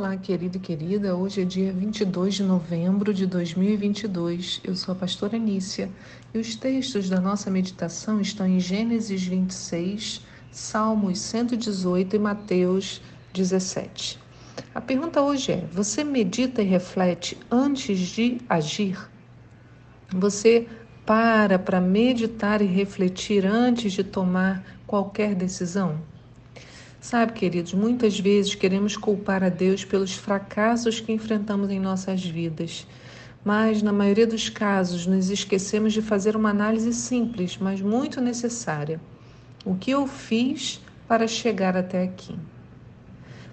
Olá, querido e querida. Hoje é dia 22 de novembro de 2022. Eu sou a pastora Nícia e os textos da nossa meditação estão em Gênesis 26, Salmos 118 e Mateus 17. A pergunta hoje é: você medita e reflete antes de agir? Você para para meditar e refletir antes de tomar qualquer decisão? Sabe, queridos, muitas vezes queremos culpar a Deus pelos fracassos que enfrentamos em nossas vidas. Mas, na maioria dos casos, nos esquecemos de fazer uma análise simples, mas muito necessária. O que eu fiz para chegar até aqui?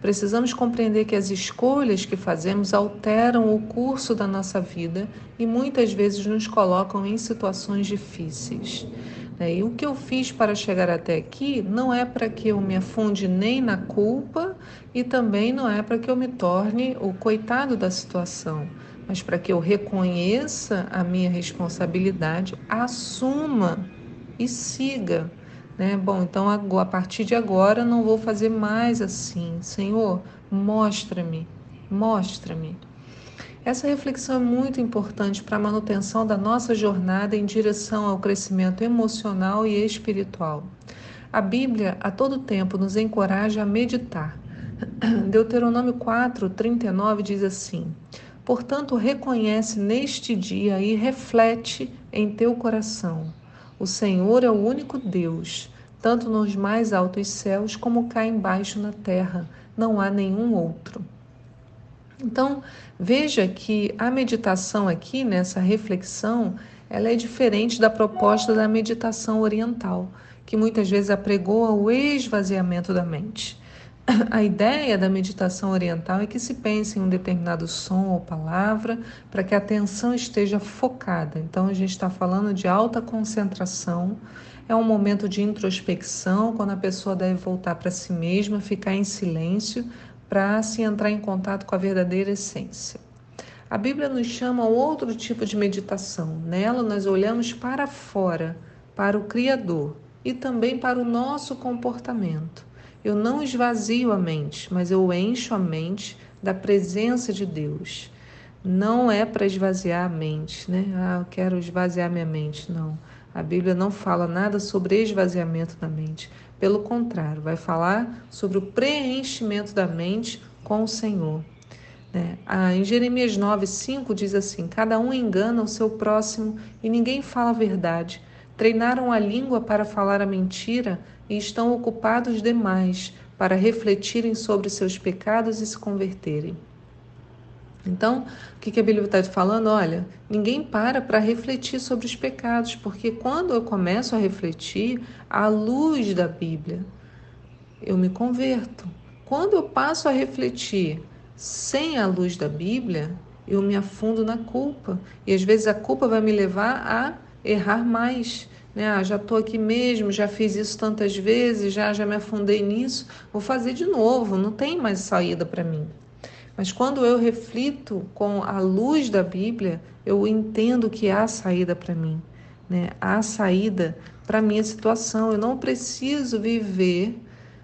Precisamos compreender que as escolhas que fazemos alteram o curso da nossa vida e muitas vezes nos colocam em situações difíceis. Né? E o que eu fiz para chegar até aqui não é para que eu me afunde nem na culpa e também não é para que eu me torne o coitado da situação, mas para que eu reconheça a minha responsabilidade, assuma e siga. Né? Bom, então a partir de agora não vou fazer mais assim. Senhor, mostra-me, mostra-me. Essa reflexão é muito importante para a manutenção da nossa jornada em direção ao crescimento emocional e espiritual. A Bíblia a todo tempo nos encoraja a meditar. Deuteronômio 4, 39 diz assim: Portanto, reconhece neste dia e reflete em teu coração. O Senhor é o único Deus, tanto nos mais altos céus como cá embaixo na terra. Não há nenhum outro. Então, veja que a meditação aqui, nessa reflexão, ela é diferente da proposta da meditação oriental, que muitas vezes apregoa o esvaziamento da mente. A ideia da meditação oriental é que se pense em um determinado som ou palavra para que a atenção esteja focada. Então, a gente está falando de alta concentração, é um momento de introspecção, quando a pessoa deve voltar para si mesma, ficar em silêncio para se entrar em contato com a verdadeira essência. A Bíblia nos chama a outro tipo de meditação. Nela, nós olhamos para fora, para o Criador e também para o nosso comportamento. Eu não esvazio a mente, mas eu encho a mente da presença de Deus. Não é para esvaziar a mente, né? Ah, eu quero esvaziar minha mente. Não. A Bíblia não fala nada sobre esvaziamento da mente. Pelo contrário, vai falar sobre o preenchimento da mente com o Senhor. Né? Ah, em Jeremias 9, 5 diz assim: Cada um engana o seu próximo e ninguém fala a verdade. Treinaram a língua para falar a mentira e estão ocupados demais para refletirem sobre seus pecados e se converterem. Então, o que a Bíblia está falando? Olha, ninguém para para refletir sobre os pecados, porque quando eu começo a refletir à luz da Bíblia, eu me converto. Quando eu passo a refletir sem a luz da Bíblia, eu me afundo na culpa. E às vezes a culpa vai me levar a errar mais. Né? Ah, já estou aqui mesmo, já fiz isso tantas vezes, já, já me afundei nisso, vou fazer de novo, não tem mais saída para mim. Mas quando eu reflito com a luz da Bíblia, eu entendo que há saída para mim, né? Há saída para a minha situação. Eu não preciso viver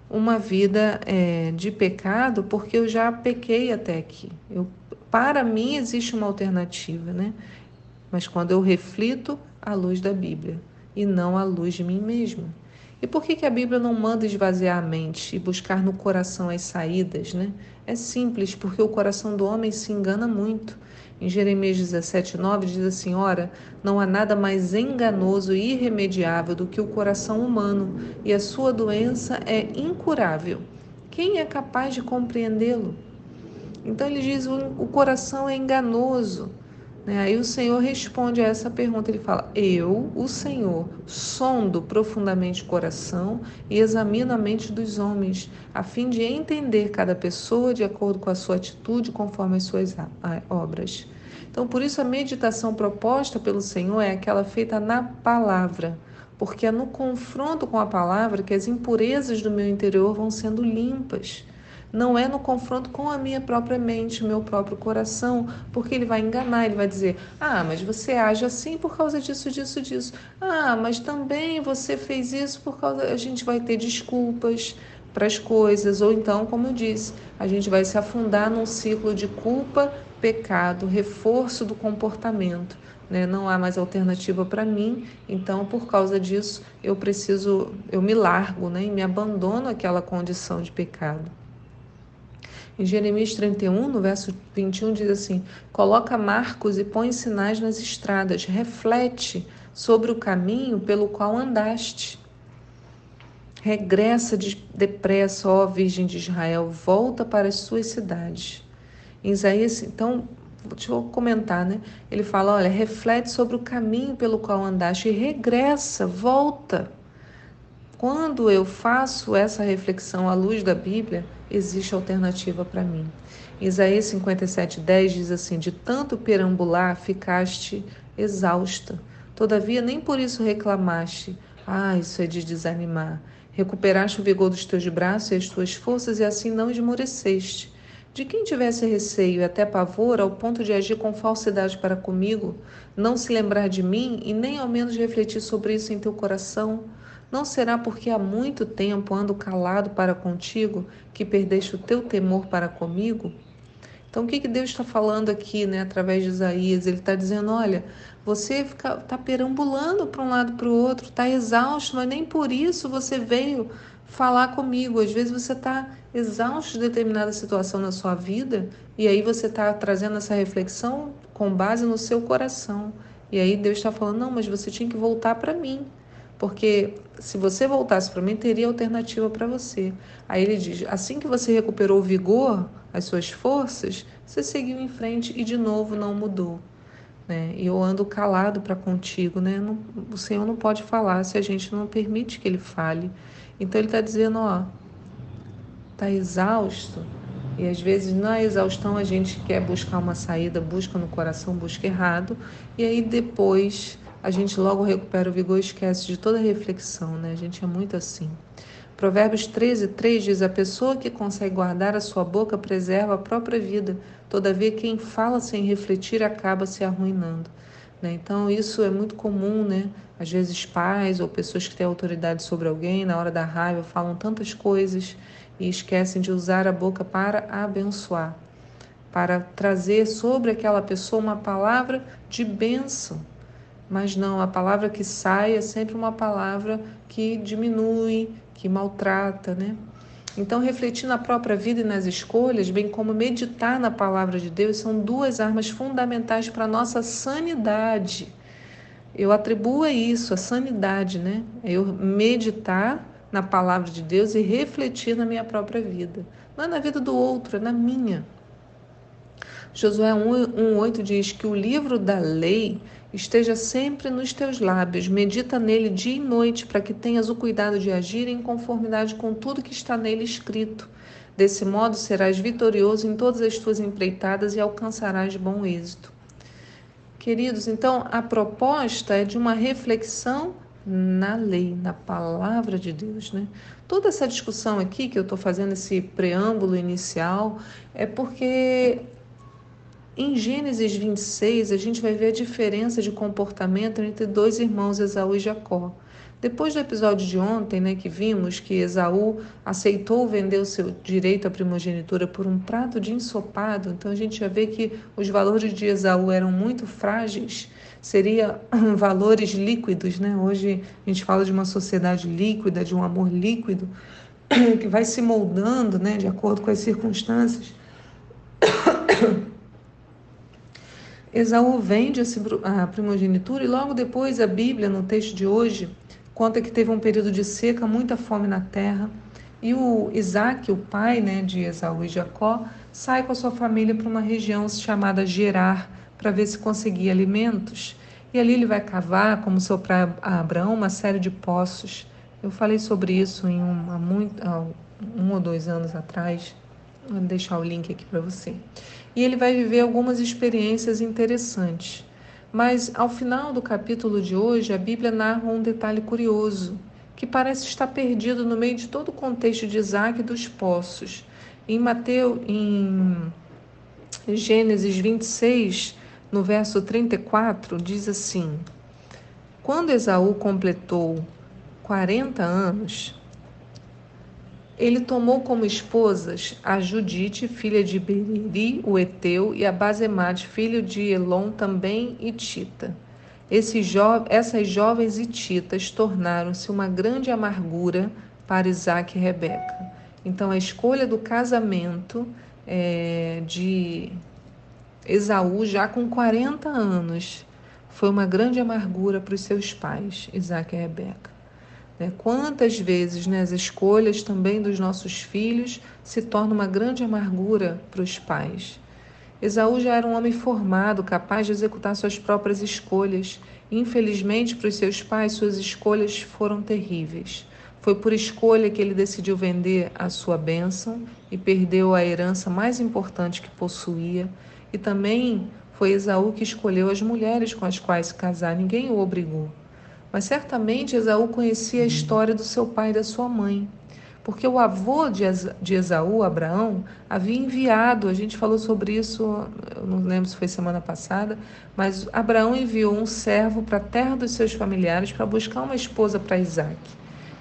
uma vida é, de pecado porque eu já pequei até aqui. Eu, para mim existe uma alternativa, né? Mas quando eu reflito a luz da Bíblia e não a luz de mim mesma. E por que, que a Bíblia não manda esvaziar a mente e buscar no coração as saídas, né? É simples, porque o coração do homem se engana muito. Em Jeremias 17, 9 diz assim: Ora, não há nada mais enganoso e irremediável do que o coração humano, e a sua doença é incurável. Quem é capaz de compreendê-lo? Então ele diz: o coração é enganoso. Né? Aí o Senhor responde a essa pergunta. Ele fala: Eu, o Senhor, sondo profundamente o coração e examino a mente dos homens, a fim de entender cada pessoa de acordo com a sua atitude, conforme as suas obras. Então, por isso, a meditação proposta pelo Senhor é aquela feita na palavra, porque é no confronto com a palavra que as impurezas do meu interior vão sendo limpas não é no confronto com a minha própria mente, meu próprio coração, porque ele vai enganar, ele vai dizer: ah, mas você age assim por causa disso, disso, disso. Ah, mas também você fez isso por causa. A gente vai ter desculpas para as coisas, ou então, como eu disse, a gente vai se afundar num ciclo de culpa, pecado, reforço do comportamento. Né? Não há mais alternativa para mim, então por causa disso eu preciso, eu me largo né? e me abandono àquela condição de pecado. Em Jeremias 31, no verso 21, diz assim: Coloca marcos e põe sinais nas estradas, reflete sobre o caminho pelo qual andaste. Regressa depressa, ó Virgem de Israel, volta para as suas cidades. Em Isaías, então, deixa eu comentar, né? Ele fala: olha, reflete sobre o caminho pelo qual andaste e regressa, volta. Quando eu faço essa reflexão à luz da Bíblia, existe alternativa para mim. Isaías 57:10 diz assim: De tanto perambular ficaste exausta. Todavia nem por isso reclamaste. Ah, isso é de desanimar. Recuperaste o vigor dos teus braços e as tuas forças, e assim não esmoreceste. De quem tivesse receio e até pavor ao ponto de agir com falsidade para comigo, não se lembrar de mim e nem ao menos refletir sobre isso em teu coração, não será porque há muito tempo ando calado para contigo que perdeste o teu temor para comigo? Então, o que, que Deus está falando aqui, né, através de Isaías? Ele está dizendo: olha, você está perambulando para um lado para o outro, está exausto, mas nem por isso você veio falar comigo. Às vezes você está exausto de determinada situação na sua vida e aí você está trazendo essa reflexão com base no seu coração. E aí Deus está falando: não, mas você tinha que voltar para mim. Porque se você voltasse para mim, teria alternativa para você. Aí ele diz: assim que você recuperou o vigor, as suas forças, você seguiu em frente e de novo não mudou. Né? E eu ando calado para contigo, né? Não, o Senhor não pode falar se a gente não permite que Ele fale. Então Ele está dizendo, ó, tá exausto. E às vezes na exaustão a gente quer buscar uma saída, busca no coração, busca errado, e aí depois a gente logo recupera o vigor e esquece de toda reflexão, né? A gente é muito assim. Provérbios 13, 3 diz: A pessoa que consegue guardar a sua boca preserva a própria vida, todavia quem fala sem refletir acaba se arruinando. Né? Então, isso é muito comum, né? Às vezes, pais ou pessoas que têm autoridade sobre alguém, na hora da raiva, falam tantas coisas e esquecem de usar a boca para abençoar, para trazer sobre aquela pessoa uma palavra de bênção. Mas não, a palavra que sai é sempre uma palavra que diminui, que maltrata, né? Então, refletir na própria vida e nas escolhas, bem como meditar na palavra de Deus, são duas armas fundamentais para a nossa sanidade. Eu atribuo a isso, a sanidade, né? É eu meditar na palavra de Deus e refletir na minha própria vida. Não é na vida do outro, é na minha. Josué 1,8 diz que o livro da lei esteja sempre nos teus lábios, medita nele dia e noite, para que tenhas o cuidado de agir em conformidade com tudo que está nele escrito. Desse modo serás vitorioso em todas as tuas empreitadas e alcançarás bom êxito. Queridos, então a proposta é de uma reflexão na lei, na palavra de Deus, né? Toda essa discussão aqui que eu estou fazendo esse preâmbulo inicial é porque em Gênesis 26, a gente vai ver a diferença de comportamento entre dois irmãos, Esaú e Jacó. Depois do episódio de ontem, né, que vimos que Esaú aceitou vender o seu direito à primogenitura por um prato de ensopado, então a gente já vê que os valores de Esaú eram muito frágeis, seria valores líquidos, né? Hoje a gente fala de uma sociedade líquida, de um amor líquido, que vai se moldando, né, de acordo com as circunstâncias. Esaú vende a primogenitura e logo depois a Bíblia, no texto de hoje, conta que teve um período de seca, muita fome na terra. E o Isaac, o pai né, de Esaú e Jacó, sai com a sua família para uma região chamada Gerar para ver se conseguia alimentos. E ali ele vai cavar, como seu pai Abraão, uma série de poços. Eu falei sobre isso em muito, um ou dois anos atrás. Vou deixar o link aqui para você e ele vai viver algumas experiências interessantes. Mas ao final do capítulo de hoje, a Bíblia narra um detalhe curioso, que parece estar perdido no meio de todo o contexto de Isaac e dos poços. Em Mateus, em Gênesis 26, no verso 34, diz assim: Quando Esaú completou 40 anos, Ele tomou como esposas a Judite, filha de Beriri, o Eteu, e a Basemate, filho de Elon, também Itita. Jo essas jovens hititas tornaram-se uma grande amargura para Isaac e Rebeca. Então, a escolha do casamento é, de Esaú, já com 40 anos, foi uma grande amargura para os seus pais, Isaac e Rebeca. Né? Quantas vezes né, as escolhas também dos nossos filhos se tornam uma grande amargura para os pais. Esaú já era um homem formado, capaz de executar suas próprias escolhas. Infelizmente, para os seus pais, suas escolhas foram terríveis. Foi por escolha que ele decidiu vender a sua bênção e perdeu a herança mais importante que possuía. E também foi Esaú que escolheu as mulheres com as quais se casar, ninguém o obrigou. Mas certamente Esaú conhecia a história do seu pai e da sua mãe porque o avô de Esaú, Abraão, havia enviado, a gente falou sobre isso, não lembro se foi semana passada, mas Abraão enviou um servo para a terra dos seus familiares para buscar uma esposa para Isaac.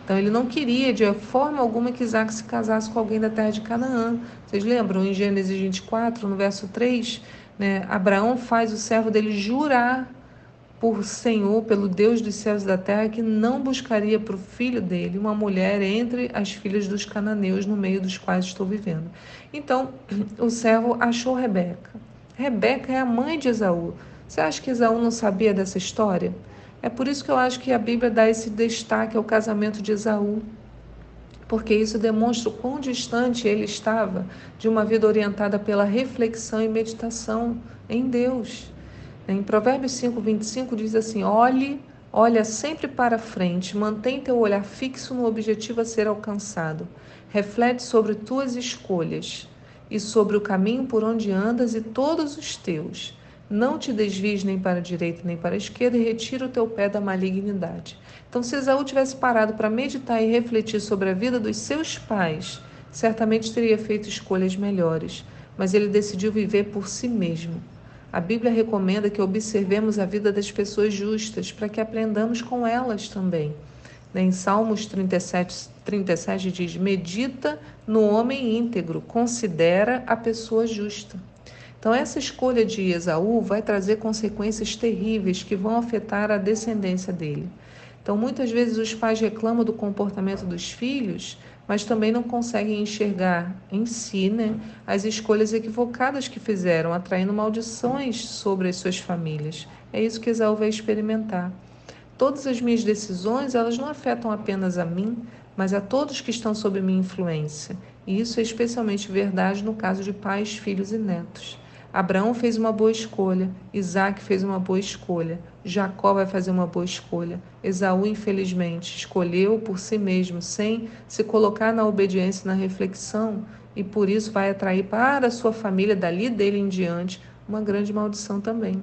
Então ele não queria de forma alguma que Isaac se casasse com alguém da terra de Canaã. Vocês lembram em Gênesis 24, no verso 3, né, Abraão faz o servo dele jurar por Senhor, pelo Deus dos céus e da terra, que não buscaria para o filho dele uma mulher entre as filhas dos cananeus no meio dos quais estou vivendo. Então, o servo achou Rebeca. Rebeca é a mãe de Esaú. Você acha que Esaú não sabia dessa história? É por isso que eu acho que a Bíblia dá esse destaque ao casamento de Esaú, porque isso demonstra o quão distante ele estava de uma vida orientada pela reflexão e meditação em Deus. Em Provérbios 5, 25 diz assim: Olhe, olha sempre para frente, mantém teu olhar fixo no objetivo a ser alcançado. Reflete sobre tuas escolhas e sobre o caminho por onde andas e todos os teus. Não te desvies nem para a direita nem para a esquerda e retira o teu pé da malignidade. Então, se Esaú tivesse parado para meditar e refletir sobre a vida dos seus pais, certamente teria feito escolhas melhores, mas ele decidiu viver por si mesmo. A Bíblia recomenda que observemos a vida das pessoas justas para que aprendamos com elas também. Em Salmos 37, 37 diz: Medita no homem íntegro, considera a pessoa justa. Então, essa escolha de Esaú vai trazer consequências terríveis que vão afetar a descendência dele. Então, muitas vezes os pais reclamam do comportamento dos filhos, mas também não conseguem enxergar em si né, as escolhas equivocadas que fizeram, atraindo maldições sobre as suas famílias. É isso que Esaú vai experimentar. Todas as minhas decisões, elas não afetam apenas a mim, mas a todos que estão sob minha influência. E isso é especialmente verdade no caso de pais, filhos e netos. Abraão fez uma boa escolha, Isaac fez uma boa escolha, Jacó vai fazer uma boa escolha. Esaú, infelizmente, escolheu por si mesmo, sem se colocar na obediência na reflexão, e por isso vai atrair para a sua família, dali dele em diante, uma grande maldição também.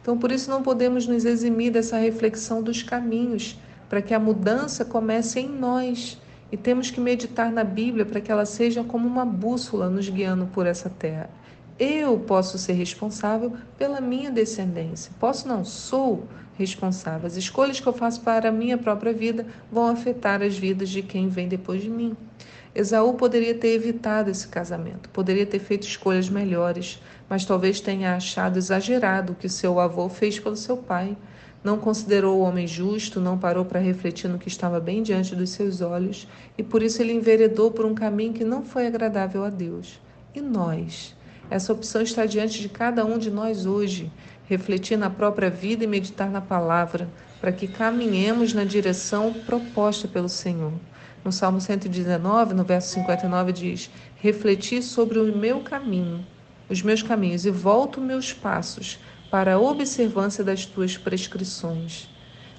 Então, por isso, não podemos nos eximir dessa reflexão dos caminhos, para que a mudança comece em nós. E temos que meditar na Bíblia para que ela seja como uma bússola nos guiando por essa terra. Eu posso ser responsável pela minha descendência. Posso não, sou responsável. As escolhas que eu faço para a minha própria vida vão afetar as vidas de quem vem depois de mim. Esaú poderia ter evitado esse casamento, poderia ter feito escolhas melhores, mas talvez tenha achado exagerado o que seu avô fez pelo seu pai. Não considerou o homem justo, não parou para refletir no que estava bem diante dos seus olhos, e por isso ele enveredou por um caminho que não foi agradável a Deus. E nós? Essa opção está diante de cada um de nós hoje. Refletir na própria vida e meditar na palavra, para que caminhemos na direção proposta pelo Senhor. No Salmo 119, no verso 59, diz: Refleti sobre o meu caminho, os meus caminhos, e volto meus passos para a observância das tuas prescrições.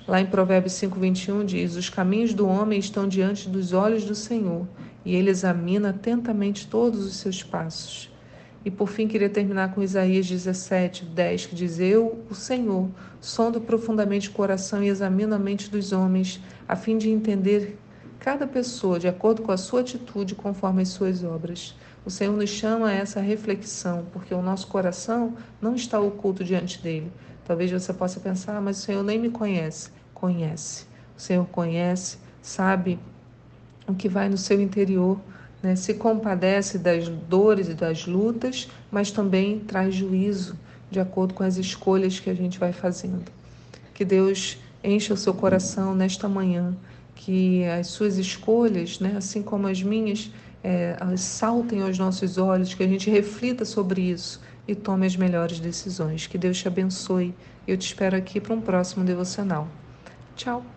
Lá em Provérbios 5:21 diz: Os caminhos do homem estão diante dos olhos do Senhor, e ele examina atentamente todos os seus passos. E por fim, queria terminar com Isaías 17, 10, que diz: Eu, o Senhor, sondo profundamente o coração e examino a mente dos homens, a fim de entender cada pessoa de acordo com a sua atitude, conforme as suas obras. O Senhor nos chama a essa reflexão, porque o nosso coração não está oculto diante dele. Talvez você possa pensar, ah, mas o Senhor nem me conhece. Conhece. O Senhor conhece, sabe o que vai no seu interior, né? se compadece das dores e das lutas, mas também traz juízo de acordo com as escolhas que a gente vai fazendo. Que Deus encha o seu coração nesta manhã, que as suas escolhas, né, assim como as minhas, é, saltem aos nossos olhos, que a gente reflita sobre isso e tome as melhores decisões. Que Deus te abençoe. Eu te espero aqui para um próximo devocional. Tchau!